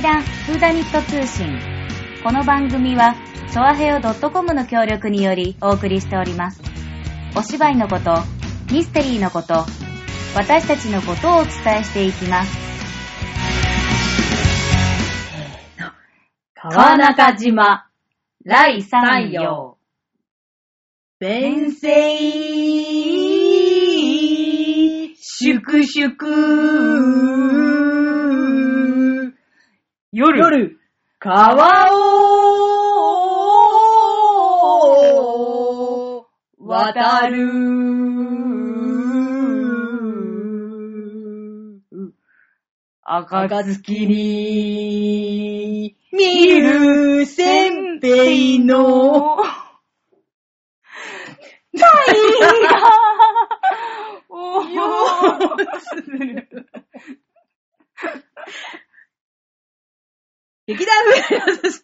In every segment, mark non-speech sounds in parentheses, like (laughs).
劇団フーダニット通信。この番組は、チョアヘオ .com の協力によりお送りしております。お芝居のこと、ミステリーのこと、私たちのことをお伝えしていきます。川中島、来山陽。弁声、粛々、夜。夜、川を渡る。暁に、見るせんべいの、(laughs) 太陽 (laughs) おー劇団風の私、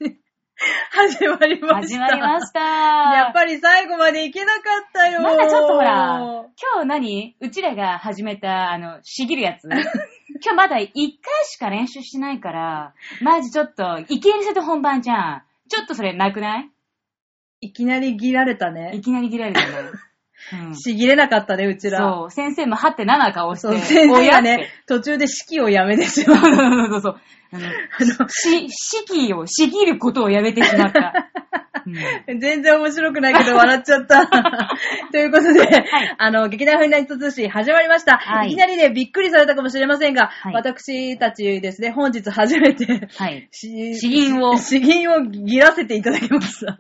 始まりました。始まりました。やっぱり最後までいけなかったよ。まだちょっとほら、今日何うちらが始めた、あの、しぎるやつ。(laughs) 今日まだ1回しか練習してないから、マジちょっと、いきなりそれと本番じゃん。ちょっとそれなくない？いきなり切られたいね。きなり切られたね。うんしぎれなかったね、うちら。そう、先生もはってなな顔して、そう、先生がねて、途中で式をやめてしまう。そうそうそう。(laughs) あの、し、式を、しぎることをやめてしまった。う (laughs) ん全然面白くないけど笑っちゃった。(laughs) ということで、いあの、劇団フリーナイト通信始まりました。はいい、きなりね、びっくりされたかもしれませんが、はい私たちですね、本日初めて、はい。し詩吟を詩吟をぎらせていただきました。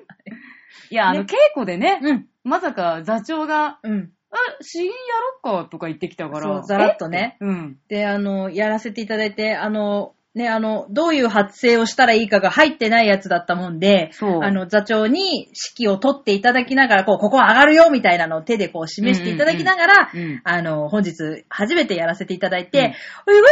いや、あの、ね稽古でね、うん。まさか座長が、うん。あ、詩吟やろっかとか言ってきたから。そう、ざらっとね。え？うん。で、あの、やらせていただいて、あの、ね、あの、どういう発声をしたらいいかが入ってないやつだったもんで、そうあの、座長に指揮を取っていただきながら、こう、ここ上がるよみたいなのを手でこう示していただきながら、うんうんうんあの、本日初めてやらせていただいて、うん意外とうまい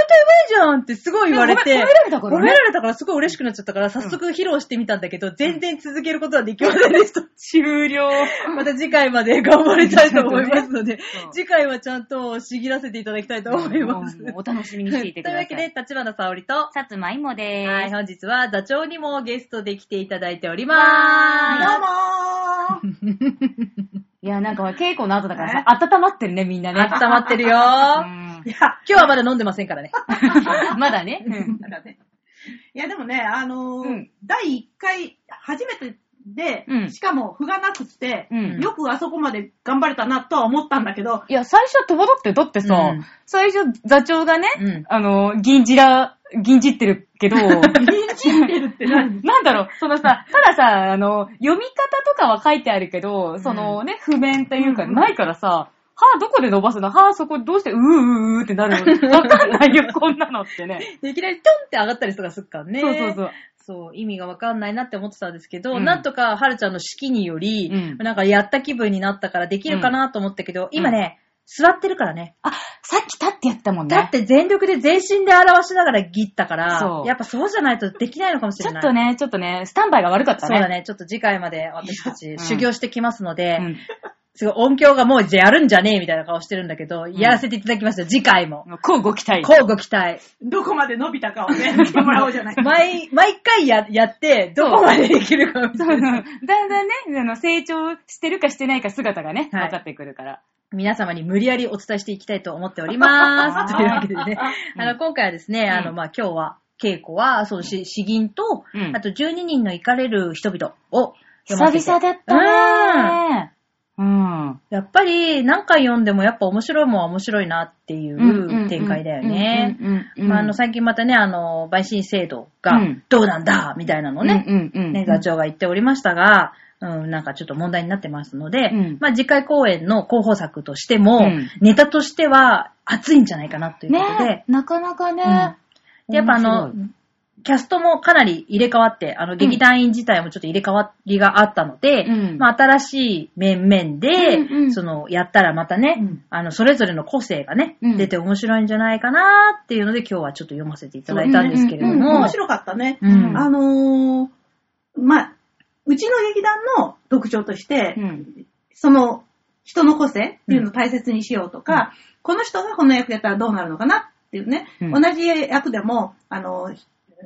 じゃんってすごい言われて、褒め褒められたからね褒められたからすごい嬉しくなっちゃったから、早速披露してみたんだけど、全然続けることはできませんでした。(laughs) 終了。また次回まで頑張りたいと思いますので、(laughs) そう次回はちゃんと仕切らせていただきたいと思います。うんお楽しみにしていてください。(laughs) というわけで、立花沙織と、さつまいもでーす。はい、本日は座長にもゲストで来ていただいておりわまーす。どうも (laughs) いや、なんか稽古の後だからさ、温まってるね、みんなね。温まってるようー。んいや、今日はまだ飲んでませんからね。(laughs) まだね。うんなんかね。いや、でもね、あのーうん第1回、初めてで、うん。しかも譜がなくって、うん。よくあそこまで頑張れたなとは思ったんだけど、いや、最初は戸惑って、だってさ、うん。最初座長がね、うん。あの、銀じら、銀じってるけど、(laughs) 銀じってるって何？(laughs) なんだろう、そのさ、たださ、あの、読み方とかは書いてあるけど、そのね、譜面というかうん。ないからさ、歯どこで伸ばすの？歯そこどうしてうーうーうーってなるの？(laughs) わかんないよ、こんなのってね。でいきなりトンって上がったりとかするからね。そうそうそう。そう、意味がわかんないなって思ってたんですけど、うんなんとかはるちゃんの式により、うんなんかやった気分になったからできるかなと思ったけど、今ね、座ってるからね。あ、さっき立ってやったもんね。だって全力で全身で表しながらギったからそ、うやっぱそうじゃないとできないのかもしれない。ちょっとね、ちょっとね、スタンバイが悪かったね。そうだね。ちょっと次回まで私たち修行してきますので、うん。すごい音響がもうやるんじゃねえみたいな顔してるんだけど、やらせていただきますよ、次回も。こうご期待。交互期待。どこまで伸びたかをね、見てもらおうじゃない。(laughs) 毎、毎回や、やって、どこまでできるかみたいな。だんだんね、あの成長してるかしてないか姿がね、はい分かってくるから。皆様に無理やりお伝えしていきたいと思っております。(laughs) というわけでね、うんあの、今回はですね、あの、うんまあ、今日は、稽古は、その詩、詩吟と、うんあと12人の行かれる人々を久読ませて々だったねうん。やっぱり何回読んでもやっぱ面白いもんは面白いなっていう展開だよね。あ、あの、最近またね、あの、陪審制度がうん。どうなんだ？みたいなのね。ね、座長が言っておりましたが、うん、なんかちょっと問題になってますので、うん。まあ、次回公演の候補作としても、うん。ネタとしては熱いんじゃないかなということで、ねなかなかね。でやっぱあのキャストもかなり入れ替わって、あの、劇団員自体もちょっと入れ替わりがあったので、うん。まあ、新しい面々で、うんうん。その、やったらまたね、うん。あの、それぞれの個性がね、うん。出て面白いんじゃないかなっていうので、今日はちょっと読ませていただいたんですけれどうんうん。も、面白かったね。うん。あのー、まあ、うちの劇団の特徴として、うん。その人の個性っていうのを大切にしようとか、この人がこの役やったらどうなるのかなっていうね、うん。同じ役でも、あの、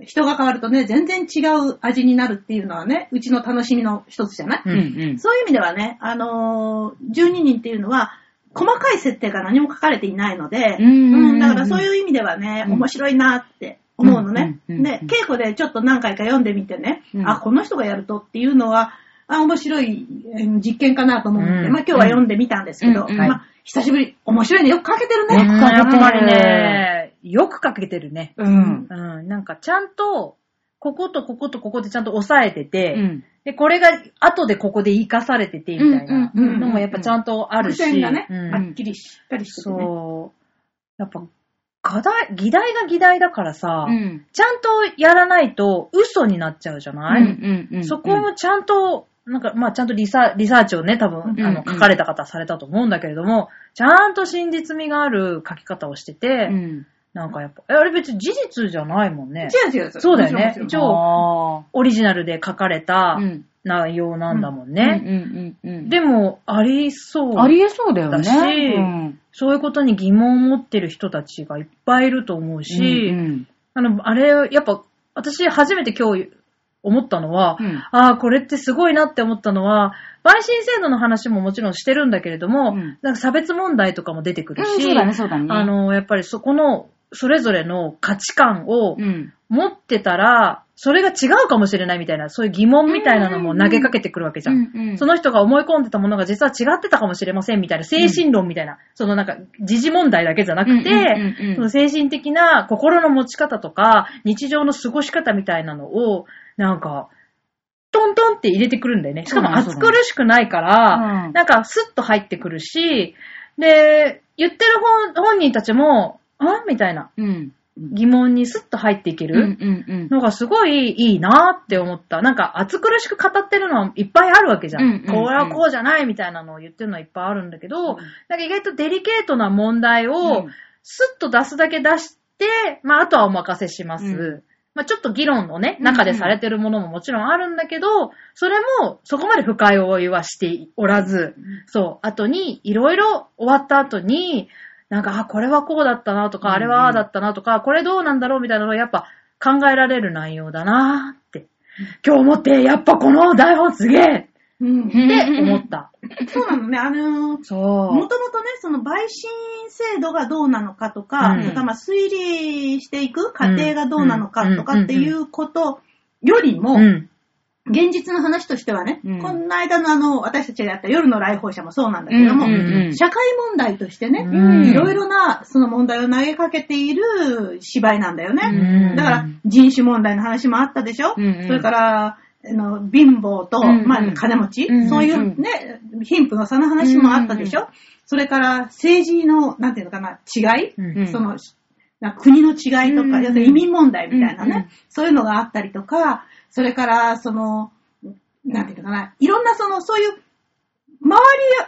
人が変わるとね、全然違う味になるっていうのはね、うちの楽しみの一つじゃない、ううんんうん。そういう意味ではね、あのー12人っていうのは、細かい設定が何も書かれていないので、うんうんだからそういう意味ではね、うん。面白いなって思うのね。で、稽古でちょっと何回か読んでみてね、うん。あ、この人がやるとっていうのは、あ、面白いえー実験かなと思うので、うんまあ今日は読んでみたんですけど、うんうんまあ久しぶり、面白いね、よく書けてるよくね。書けてるね、よく書けてるね。うん。うん。なんかちゃんと、こことこことここでちゃんと押さえてて、うん。で、これが後でここで活かされてて、みたいなうんうんうんうんのもやっぱちゃんとあるし。伏線がね、うんはっきりしっかりしててね。そう。やっぱ、課題、議題が議題だからさ、うん。ちゃんとやらないと嘘になっちゃうじゃない、うんうん。そこもちゃんと、なんか、まあちゃんとリサリサーチをね、多分、うんあの、書かれた方されたと思うんだけれども、ちゃんと真実味がある書き方をしてて、うん。なんかやっぱ、えあれ別に事実じゃないもんね。違う違う。そうだよねもちろんもちろん一応あオリジナルで書かれたうん。内容なんだもんうんね。うんうんうん。でも、ありそう。ありえそうだよね。だしうんそういうことに疑問を持ってる人たちがいっぱいいると思うし、うんあの、あれ、やっぱ、私初めて今日思ったのは、うんああ、これってすごいなって思ったのは、陪審制度の話ももちろんしてるんだけれども、うんなんか差別問題とかも出てくるし、うね、ね。あ、の、やっぱりそこの、それぞれの価値観をうん。持ってたら、それが違うかもしれないみたいな、そういう疑問みたいなのも投げかけてくるわけじゃん。うんうんその人が思い込んでたものが実は違ってたかもしれませんみたいな、精神論みたいな、そのなんか、時事問題だけじゃなくて、うんうんうんうんその精神的な心の持ち方とか、日常の過ごし方みたいなのを、なんか、トントンって入れてくるんだよね。しかも暑苦しくないから、うんなんかスッと入ってくるし、で、言ってる本本人たちも、あ？みたいなうん。疑問にスッと入っていけうんる。のがすごいいいなって思った。なんか暑苦しく語ってるのはいっぱいあるわけじゃん。これはこうじゃないみたいなのを言ってるのはいっぱいあるんだけど、うんなんか意外とデリケートな問題をうんスッと出すだけ出して、まああとはお任せします。うんまあちょっと議論のね、うん中でされてるものももちろんあるんだけど、それもそこまで深い追いはしておらず、そう、後にいろいろ終わった後に、なんか、あ、これはこうだったなとか、うんうん。あれはああだったなとか、これどうなんだろうみたいなのをやっぱ考えられる内容だなって。今日思って、やっぱこの台本すげえうんって思った。そうなのね。あのーそもともとね、その陪審制度がどうなのかとか、うん。それからまあ推理していく過程がどうなのかとかっていうことよりも、う。うん。現実の話としてはね、うん。この間のあの、私たちがやった夜の来訪者もそうなんだけども、うん。うん。うん。社会問題としてね、うん。いろいろなその問題を投げかけている芝居なんだよね。うん。だから人種問題の話もあったでしょ、うん。うん。それから、あの貧乏と、うんうん。まあ、金持ち、うんうんそういうね、貧富の差の話もあったでしょ、うんそれから政治の、なんていうのかな、違い、うん。うんその、な国の違いとか、うんうん要するに移民問題みたいなね、うんうん。そういうのがあったりとか、それから、その、なんていうのかな、いろんなその、そういう、周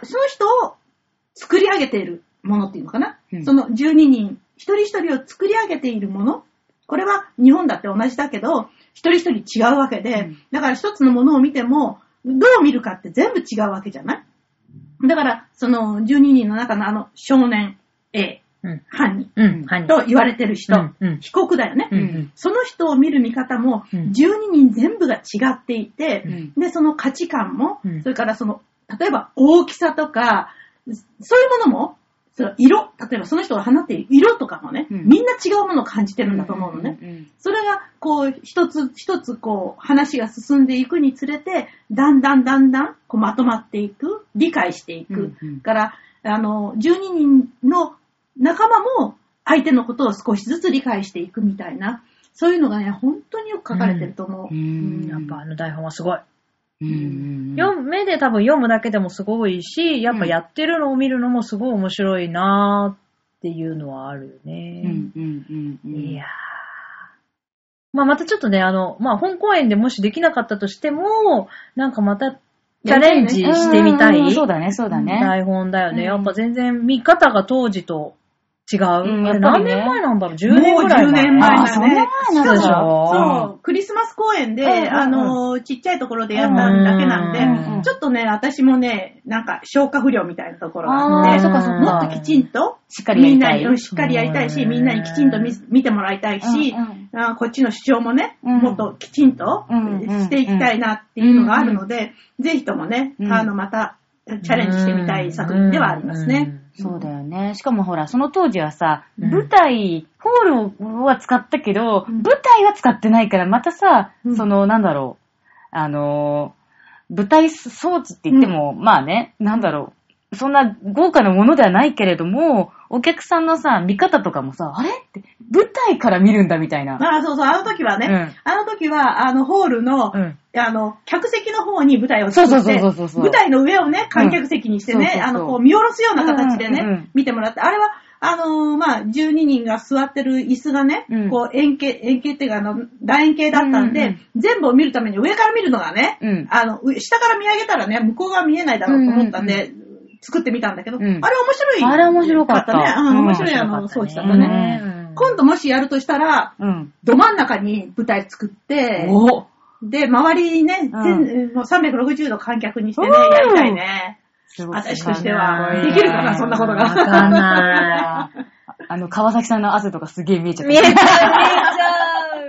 り、その人を作り上げているものっていうのかな、うん。その12人、一人一人を作り上げているもの、これは日本だって同じだけど、一人一人違うわけで、うん。だから一つのものを見ても、どう見るかって全部違うわけじゃない？だから、その12人の中のあの少年 A、うん。犯人うん。犯人。と言われてる人、被告だよね、うんうん。その人を見る見方も、うん。12人全部が違っていて、うん。で、その価値観も、うん。それからその、例えば大きさとか、そういうものも、その色、例えばその人が放っている色とかもね、うんみんな違うものを感じてるんだと思うのね。うんそれが、こう、一つ一つ、こう、話が進んでいくにつれて、だんだんだんだん、こう、まとまっていく、理解していく。うんうんから、あの、12人の仲間も、相手のことを少しずつ理解していくみたいな、そういうのがね、本当によく書かれてると思う。うんやっぱあの台本はすごい。うん読む目で多分読むだけでもすごいし、やっぱやってるのを見るのもすごい面白いなーっていうのはあるようんね。うんうんうんいやー。まあまたちょっとね、あの、まあ本公演でもしできなかったとしても、なんかまたチャレンジしてみたいうんそうだね、そうだね。台本だよね。うんやっぱ全然見方が当時と違う、うんあれ何年前なんだろう ?10 年ぐらいもう10年前あー、そんな前なんだ。でしょそう、クリスマス公演で、うんうん。うんあの、ちっちゃいところでやっただけなんで、うんうんちょっとね、私もね、なんか消化不良みたいなところがあって、そっかそ。もっときちんと、しっかりやみんな。にしっかりやりたいし、みんなにきちんと見見てもらいたいし、うんあーこっちの主張もね、うん。もっときちんとうんうんしていきたいなっていうのがあるので、ぜひともね、うんあの、またチャレンジしてみたい作品ではありますね。そうだよね。しかもほら、その当時はさ、うん。舞台、ホールは使ったけど、うん。舞台は使ってないから、またさ、うん。その、なんだろう、あのー、舞台装置って言っても、まあね、なんだろう、そんな豪華なものではないけれども、お客さんのさ、見方とかもさ、あれって、舞台から見るんだみたいな。ああ、そうそう、あの時はね、うん。あの時は、あの、ホールの、うん。あの、客席の方に舞台を作って、そうそうそうそうそう舞台の上をね、観客席にしてね、うんそうそうそう。あの、こう見下ろすような形でね、うんうんうん。見てもらって、あれは、あのーまあ、12人が座ってる椅子がね、うん。こう円形、円形っていうか、あの、楕円形だったんで、うんうん全部を見るために上から見るのがね、うん。あの、上下から見上げたらね、向こうが見えないだろうと思ったんで、作ってみたんだけど、うんあれ面白い。あれ面白かったね。うん、うん面白いあの、装置だったうね。ん今度もしやるとしたら、うん。ど真ん中に舞台作って、おで、周りにね、もう360度観客にしてね、うんやりたいね。私としてはできるかなそんなことがわかんない。あの、川崎さんの汗とかすげえ見えちゃった。見えちゃう、見えちゃ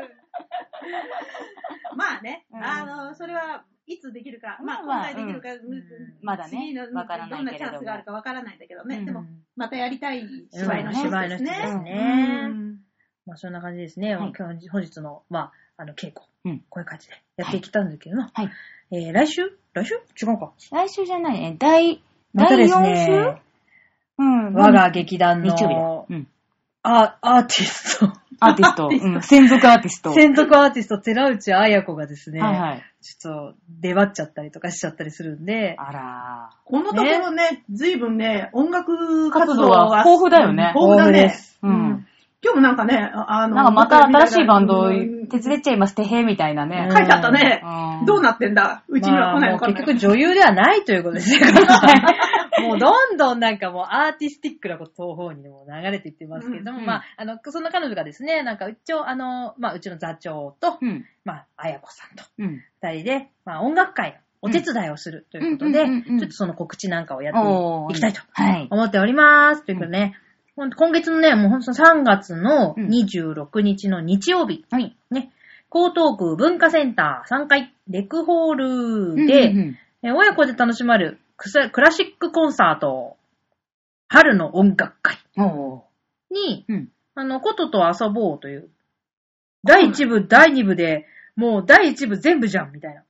う。(laughs) まあね、うんあの、それはいつできるか、まあ、今回できるか、うんうんまだねわからないどんなチャンスがあるかわからないんだけどね、うんでも、またやりたい芝居の一つ芝居のですね。ですねうんまあそんな感じですね。はい今日本日の、まあ、あの、稽古。うんこういう感じでやっていきたんだけどな。はい。えー、来週？来週？違うか。来週じゃないね。第、第4ね週、うん。我が劇団の日曜日だ。うん。アアーティスト、アーティスト。うん。専属アーティスト。専属アーティスト、寺内彩子がですね、はいはい。ちょっと出張っちゃったりとかしちゃったりするんで、あらこのところね、ずいぶんね、音楽活動活動は豊富だよね豊富だね。うん。今日もなんかね、ああの、なんかまた新しいバンドうん手伝っちゃいます、てへみたいなね。書いてあったね。うんどうなってんだうちには来ないのかなまあ結局女優ではないということですね。(laughs) (laughs) もうどんどんなんかもうアーティスティックなことの方にも流れていってますけれども、うんまあ、あの、そんな彼女がですね、なんか一応あの、まあ、うちの座長と、うん。まあ、あやこさんとうん。二人で、まあ、音楽会のお手伝いをするということで、うんうんうんうんちょっとその告知なんかをやっていきたいとはい。思っております。ということでね、今月のね、もうほんと3月のうん26日の日曜日、はい。ね、江東区文化センター3階レクホールうんうんで、うんえ親子で楽しまるクラシックコンサート、春の音楽会。に、うん。あの、ことと遊ぼうという、第1部、第2部で、もう第1部全部じゃん、みたいな。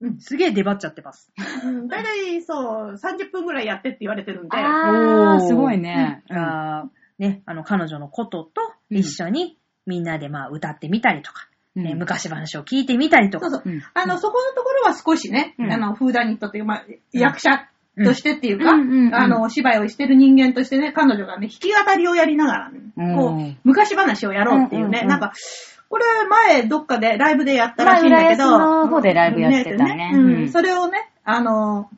うん。すげえ出張っちゃってます。う (laughs) ん大体そう、30分ぐらいやってって言われてるんで、あー、すごいね。あーね、あの、彼女のことと一緒にみんなでまあ歌ってみたりとか、うん。ね昔話を聞いてみたりとか。そうそう。うん。あの、そこのところは少しね、うん。あの、フーダニットっていう、まあ、役者としてっていうか、うんうんうん。うんあの、お芝居をしてる人間としてね、彼女がね、弾き語りをやりながらこう、昔話をやろうっていうね、うんうんうん。なんか、これ前どっかでライブでやったらしいんだけど、まあの方でライブやってたね。うん。うん。それをね、あの、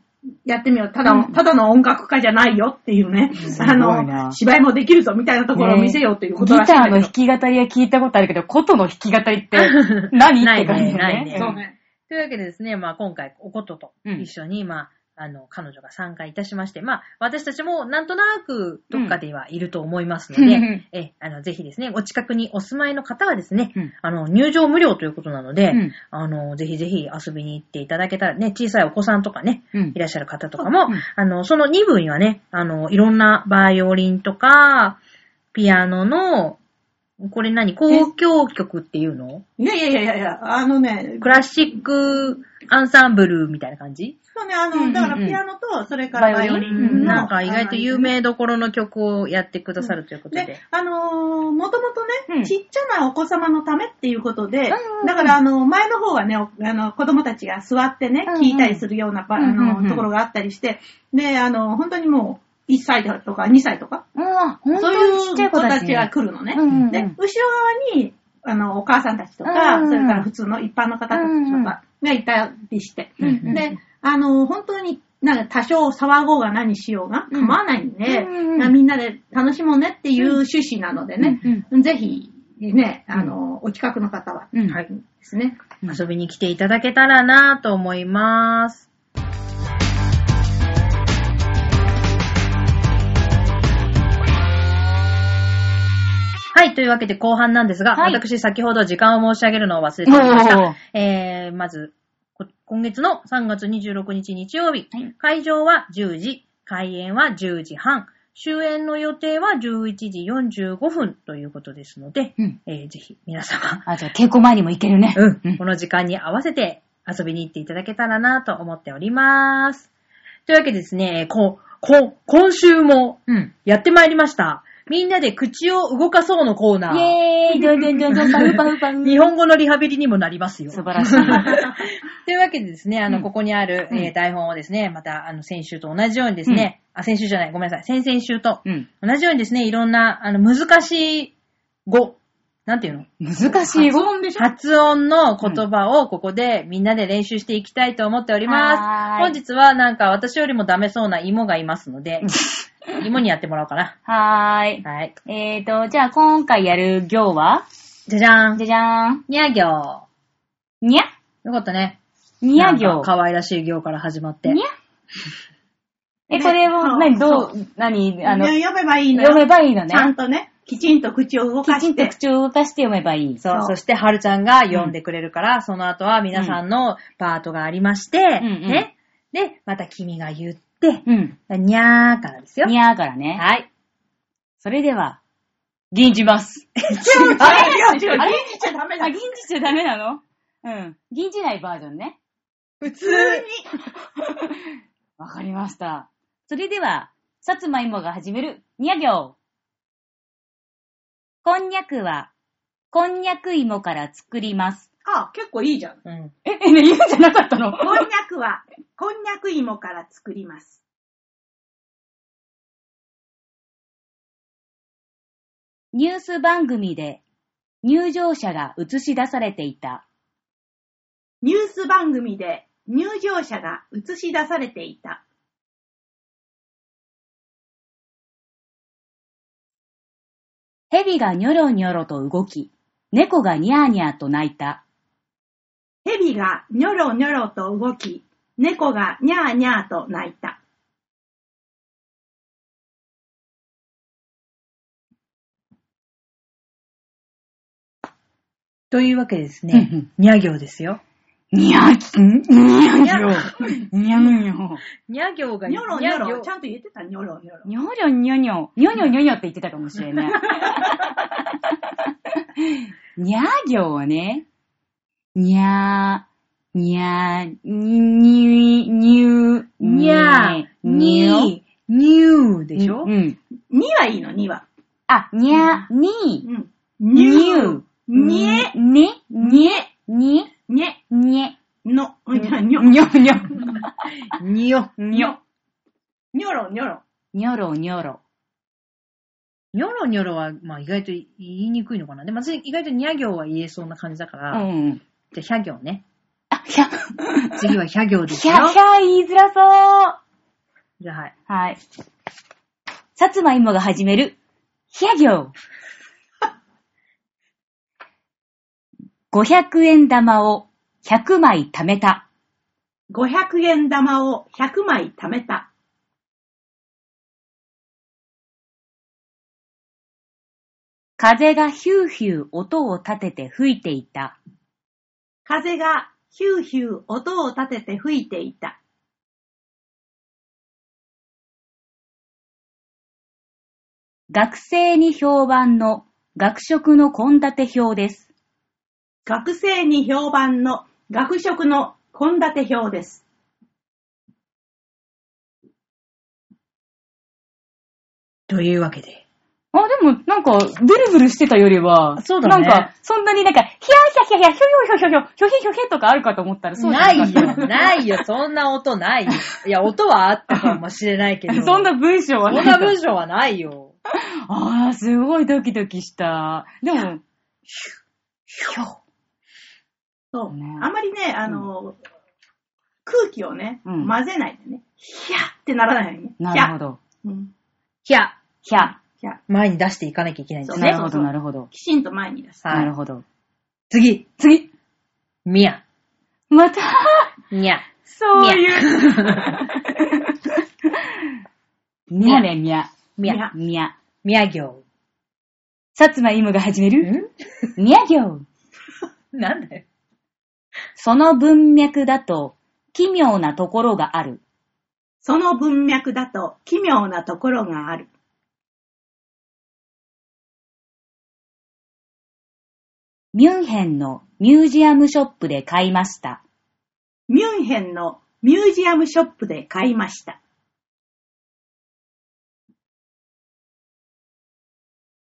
やってみよう。ただの、ただの音楽家じゃないよっていうね、すあの、芝居もできるぞみたいなところを見せようということギらしいんだけど。ターの弾き語りは聞いたことあるけど、琴の弾き語りって (laughs) 何？ないって感じだないねね。そうね。というわけでですね、まあ今回おことと一緒に、まあ、あの、彼女が参加いたしまして、まあ、私たちもなんとなくどっかではいると思いますので、(laughs) うんえ、あの、ぜひですね、お近くにお住まいの方はですね、うん。あの、入場無料ということなので、うん。あの、ぜひぜひ遊びに行っていただけたらね、小さいお子さんとかね、うん。いらっしゃる方とかも、うん。あの、その2部にはね、あの、いろんなバイオリンとか、ピアノの、これ何？交響曲っていうの？いやいやいやいやいや、あのね、クラシックアンサンブルみたいな感じ？そうね、あの、うんうんうん。だからピアノと、それからバイオリうんンの。なんか意外と有名どころの曲をやってくださるということで。で、あのー、もともとね、うん。ちっちゃなお子様のためっていうことで、うんうんうん。だからあの、前の方はね、おあの、子供たちが座ってねうんうん、聞いたりするような、ばあの、ところがあったりして、で、あの、本当にもう、1歳とか2歳とか、うん、本そういう子たちが来るのね。うんうんうん。で、後ろ側に、あの、お母さんたちとか、うんうんそれから普通の一般の方たちとかがいたりして、うんうんで、あの、本当になんか多少騒ごうが何しようがうん。構わないんで、うんみんなで楽しもうねっていう趣旨なのでね、ぜひ、ね、あの、お近くの方は、うん。はい。ですね。遊びに来ていただけたらなと思います。はい。というわけで後半なんですが、はい私先ほど時間を申し上げるのを忘れておりました。えー、まず、こ今月の3月26日日曜日、はい会場は10時、開演は10時半、終演の予定は11時45分ということですので、うん。えー、ぜひ皆様、あ、じゃあ稽古前にも行けるね。うん、この時間に合わせて遊びに行っていただけたらなと思っております。というわけでですね、こう、こう、今週もうん。やってまいりました。みんなで口を動かそうのコーナー。イェーイどんどんどんどんパフパフパフ。(laughs) 日本語のリハビリにもなりますよ。素晴らしい。というわけでですね、あの、うんここにある、うんえー台本をですね、また、あの、先週と同じようにですね、あ、先週じゃない、ごめんなさい、先々週とうん。同じようにですね、いろんな、あの、難しい語、なんていうの？難しい語？発音でしょ？発音の言葉をここでみんなで練習していきたいと思っております。本日はなんか私よりもダメそうな芋がいますので、(laughs) 芋にやってもらおうかな。はーい。はい。えーと、じゃあ今回やる行は？じゃじゃーん。じゃじゃーん。にゃ行。にゃ？よかったね。にゃなん行か。可愛らしい行から始まって。にゃ？え、これを、ね何、どそうう、何、あの、ね読めばいいのよ。読めばいいのちゃんね。とね、きちんと口を動かして。きちんと口を動かして読めばいい。そう。そして、はるちゃんが読んでくれるから、その後は皆さんのパートがありまして、んうんね。で、また君が言って、うん。にゃーからですよ。にゃーからね。はい。それでは、銀じます。違う、違う、違う、銀じちゃダメだあ、。銀じちゃダメなの？うん。銀じないバージョンね。普通に。(laughs) わかりました。それでは、さつまいもが始める、にゃ行。こんにゃくは、こんにゃく芋から作ります。あ、結構いいじゃん。うん。え、え、ね、言うんじゃなかったの？こんにゃくは、こんにゃく芋から作ります。ニュース番組で入場者が映し出されていた。ニュース番組で入場者が映し出されていた。蛇がニョロニョロと動き、猫がニャーニャーと鳴いた。蛇がニョロニョロと動き、猫がニャーニャーと鳴いた。というわけでですね、にゃ行ですよ。にゃき、にゃにゃにゃにゃにゃ行がニョロニョロ。行ちゃんと言ってた、ニョロニョロ。にょりょにょにょ。にょにょにょにょって言ってたかもしれない。(laughs) にゃ行ね。にゃー、にゃー、に、に、にゅ、にゃ、に、にゅーでしょうん。2はいいの、2は。あ、にゃ、に、うん。にゅ、にえ、ね、にえ、に、にえ、にえ、の、にょ、にょ、にょにょ。にょ。にょ。にょろにょろ。にょろにょろ。にょろにょろは、まあ意外と言いにくいのかな。でも私意外とにゃ行は言えそうな感じだかうら、ん。じゃあひゃ行ね。(laughs) あ、ひゃ、次はひゃ行ですひよ。ゃ、ひゃ言いづらそう。じゃあはい。はい。さつまいもが始める、ひゃ行。500円玉を100枚貯めた。500円玉を100枚貯めた。風がヒューヒュー音を立てて吹いていた。風がヒューヒュー音を立てて吹いていた。学生に評判の学食の献立表です。学生に評判の学食の献立表です。というわけで。あ、でも、なんか、ブルブルしてたよりは、そうだねなんか、そんなになんか、ヒャーヒャヒャヒャ、ヒョヒョヒョヒョヒョ、ヒョヒョヒョとかあるかと思ったら、そうじゃないなかったよ、ないよ、そんな音ないよ。いや、音はあったかもしれないけど。そんな文章はそんな文章はないよ。ああ、すごいドキドキした。でも、そう。ねあまりね、あの、空気をね、うん混ぜないでね、ひゃってならないようにね。なるほど。ひゃ。うん。ひゃ、ひゃ。前に出していかなきゃいけないんですね。なるほど、なるほど。きちんと前に出す。はいなるほど。次、次。みや、また、にゃ。そういう。みゃ (laughs) ね、みゃ。みや、みゃ。みや行。さつまいもが始める？みゃ行。(laughs) なんだよ。その文脈だと、奇妙なところがある。その文脈だと奇妙なところがある。ミュンヘンのミュージアムショップで買いました。ミュンヘンのミュージアムショップで買いました。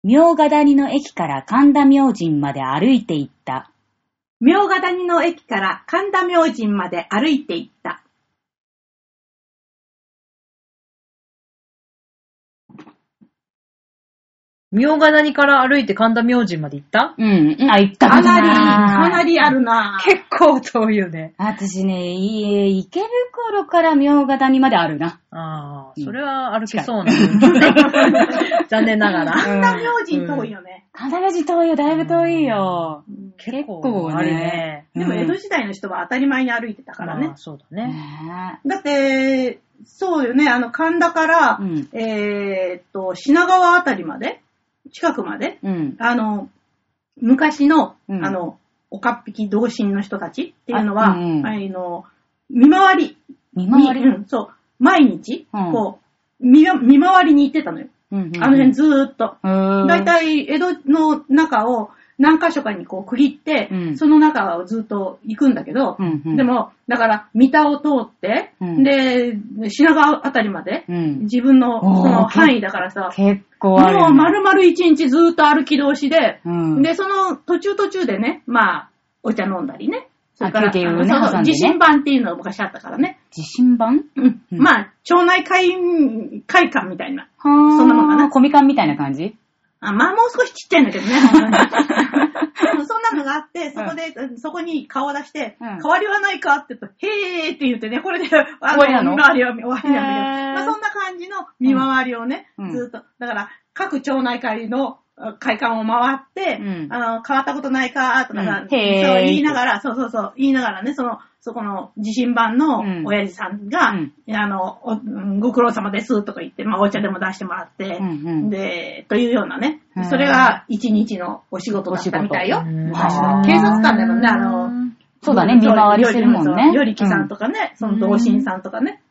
明ヶ谷の駅から神田明神まで歩いて行った。明ヶ谷の駅から神田明神まで歩いて行った。明ヶ谷から歩いて神田明神まで行った？うん。あ、行ったかなり。かなりあるなぁ。結構遠いよね。私ね、いい池袋から明ヶ谷まであるな。ああ、うんそれは歩けそうな分だね。(laughs) (laughs) 残念ながら。神田明神遠いよね。神田明神遠いよ、だいぶ遠いよ。うん結構あるね。でも江戸時代の人は当たり前に歩いてたからねまあ。そうだね。ねだって、そうよね、あの神田から、うんえーっと、品川あたりまで、近くまで、え。うん。あの、昔の、うんあの、おかっぴき同心の人たちっていうのは、あ,、あうんうんの、見回り、見回り？みうん、そう、毎日、うんこう、見わ見回りに行ってたのよ。うんうんあの辺ずーっと。うん。だいたい江戸の中を何箇所かにこう区切って、うんその中をずっと行くんだけど、うんうんでも、だから、三田を通って、うんで、品川あたりまで、うん。自分のその範囲だからさ、結構ある。もう丸々一日ずーっと歩き通しで、うん。で、その途中途中でね、まあ、お茶飲んだりね。それから、ねそう挟んでね地震版っていうのが昔あったからね。地震版？うん。うんまあ、町内会、会館みたいな。はーそんなもんかなコミカンみたいな感じ？あまあ、もう少しちっちゃいんだけどね、(laughs) 本当に。でもそんなのがあって、そこで、そこに顔を出して、うん。変わりはないかって言うと、へーって言ってね、これで、あ終わりなの？見回りは終わりなんだけど、まあ、そんな感じの見回りをね、うん。ずっと、だから、各町内会のあ会館を回って、うん。あの、変わったことないかとかさ、うん。そう言いながら、そうそうそう、言いながらね、その、そこの地震版のうん。親父さんが、うん。あの、ご苦労様ですとか言って、まあ、お茶でも出してもらって、うんうん。で、というようなね。うん、それが一日のお仕事だったみたいよ。昔うん。の。警察官だもんね、あの、そうだね、見回りしてるもんね。よりきさんとかね、その同心さんとかね、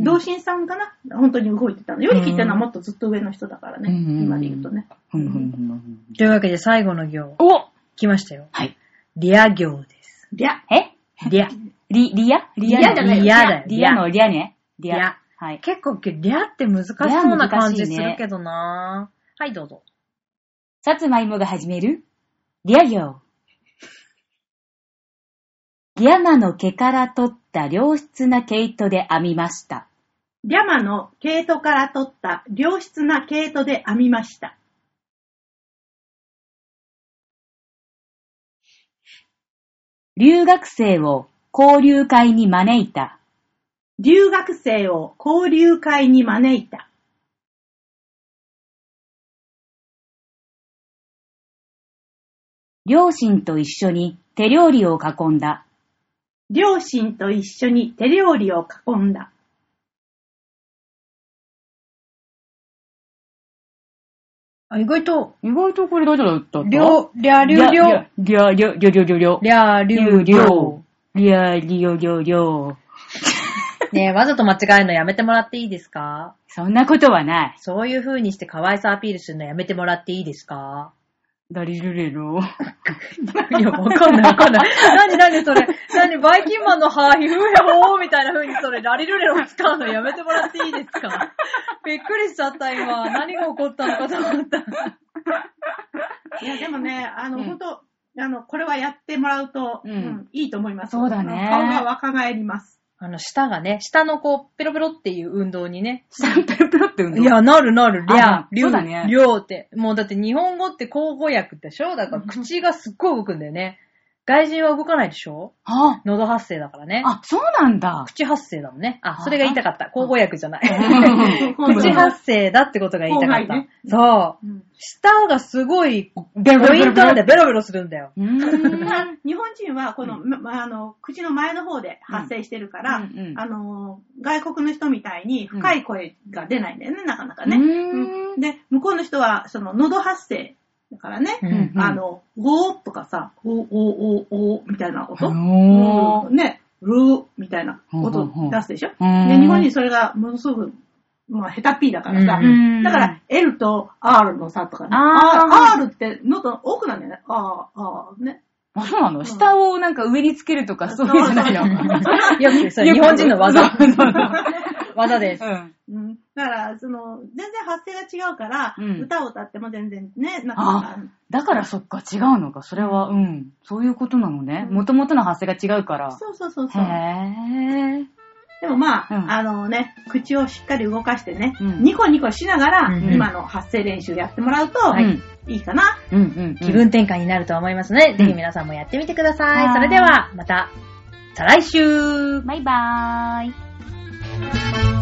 同心さんかな？本当に動いてたの。よりきってのはもっとずっと上の人だからね、うん今で言うとね。というわけで最後の行、お来ましたよ。はい。リア行です。りゃ、え？リア。リ、リア？リアリアじゃないよリアだよ。リアのリアね。リア。リアはい。結構、リアって難しそうな感じするけどなはい、どうぞ。さつまいもが始める？リア行。山の毛から取った良質な毛糸で編みました。リャマの毛糸から取った良質な毛糸で編みました。留学生を交流会に招いた。留学生を交流会に招いた。両親と一緒に手料理を囲んだ。両親と一緒に手料理を囲んだ。あ、意外と、意外とこれ大丈夫だったりょ、りゃ、りょ、りょ、りゃ、りゃ、りゃ、りゃ、りゃ、りゃ、りゃ、りょ、りょ。りゃ、りょ、りょ、りょ。ねえ、わざと間違えるのやめてもらっていいですか？そんなことはない。そういう風にして可愛さアピールするのやめてもらっていいですか？ダリルレロ。(laughs) いや、わかんないわかんない。なになにそれ？なにバイキンマンのハーヒフーヤホーみたいな風にそれラリルレロ使うのやめてもらっていいですか？(laughs) びっくりしちゃった今。何が起こったのかと思った。いや、でもね、あの、うん本当あの、これはやってもらうと、ううんん、いいと思います。そうだね顔が若返ります。あの、舌がね、下のこう、ペロペロっていう運動にね。サンペロペロって運動？いや、なるなる、りゃあ、りゅそうだねりょうって。もうだって日本語って口語訳でしょ？だから口がすっごい動くんだよね。外人は動かないでしょ？あ、喉発声だからね。あ、そうなんだ。口発声だもんね。あ、それが言いたかった。口語訳じゃない。うん (laughs) 口発声だってことが言いたかった。そう。うん舌がすごい、ベロベロベロポイントなんでベロベロするんだよ。日本人はこの、まあの、口の前の方で発声してるから、うんうんうんあの、外国の人みたいに深い声が出ないんだよね、なかなかね。で、向こうの人は、その、喉発声だからね、うんうん。あの、ゴーとかさ、おーおーおーおーみたいな音、おー。うん。ね、ルーみたいな音出すでしょ、うん。で、日本人それがものすごく、まあ、下手っぴーだからさ、うん。だから、L と R の差とかね。あ R, R って喉の奥なんだよね。あーあーね。あ、そうなの？下をなんか上につけるとか、そういうんじゃないの？よく、それ日本人の技。技です。うん。うん。だから、その、全然発声が違うから、うん歌を歌っても全然ね、なかなかあ、だからそっか、違うのか。それは、うん。そういうことなのね。もともとの発声が違うから。そうそうそうへそう。ー。でもまあ、うんあのね、口をしっかり動かしてね、うんニコニコしながら、うん今の発声練習やってもらうと、うん。いいかな。うんうんうん。気分転換になると思いますので、ぜひ皆さんもやってみてくださいそれでは、また、再来週バイバーイ。Thank you.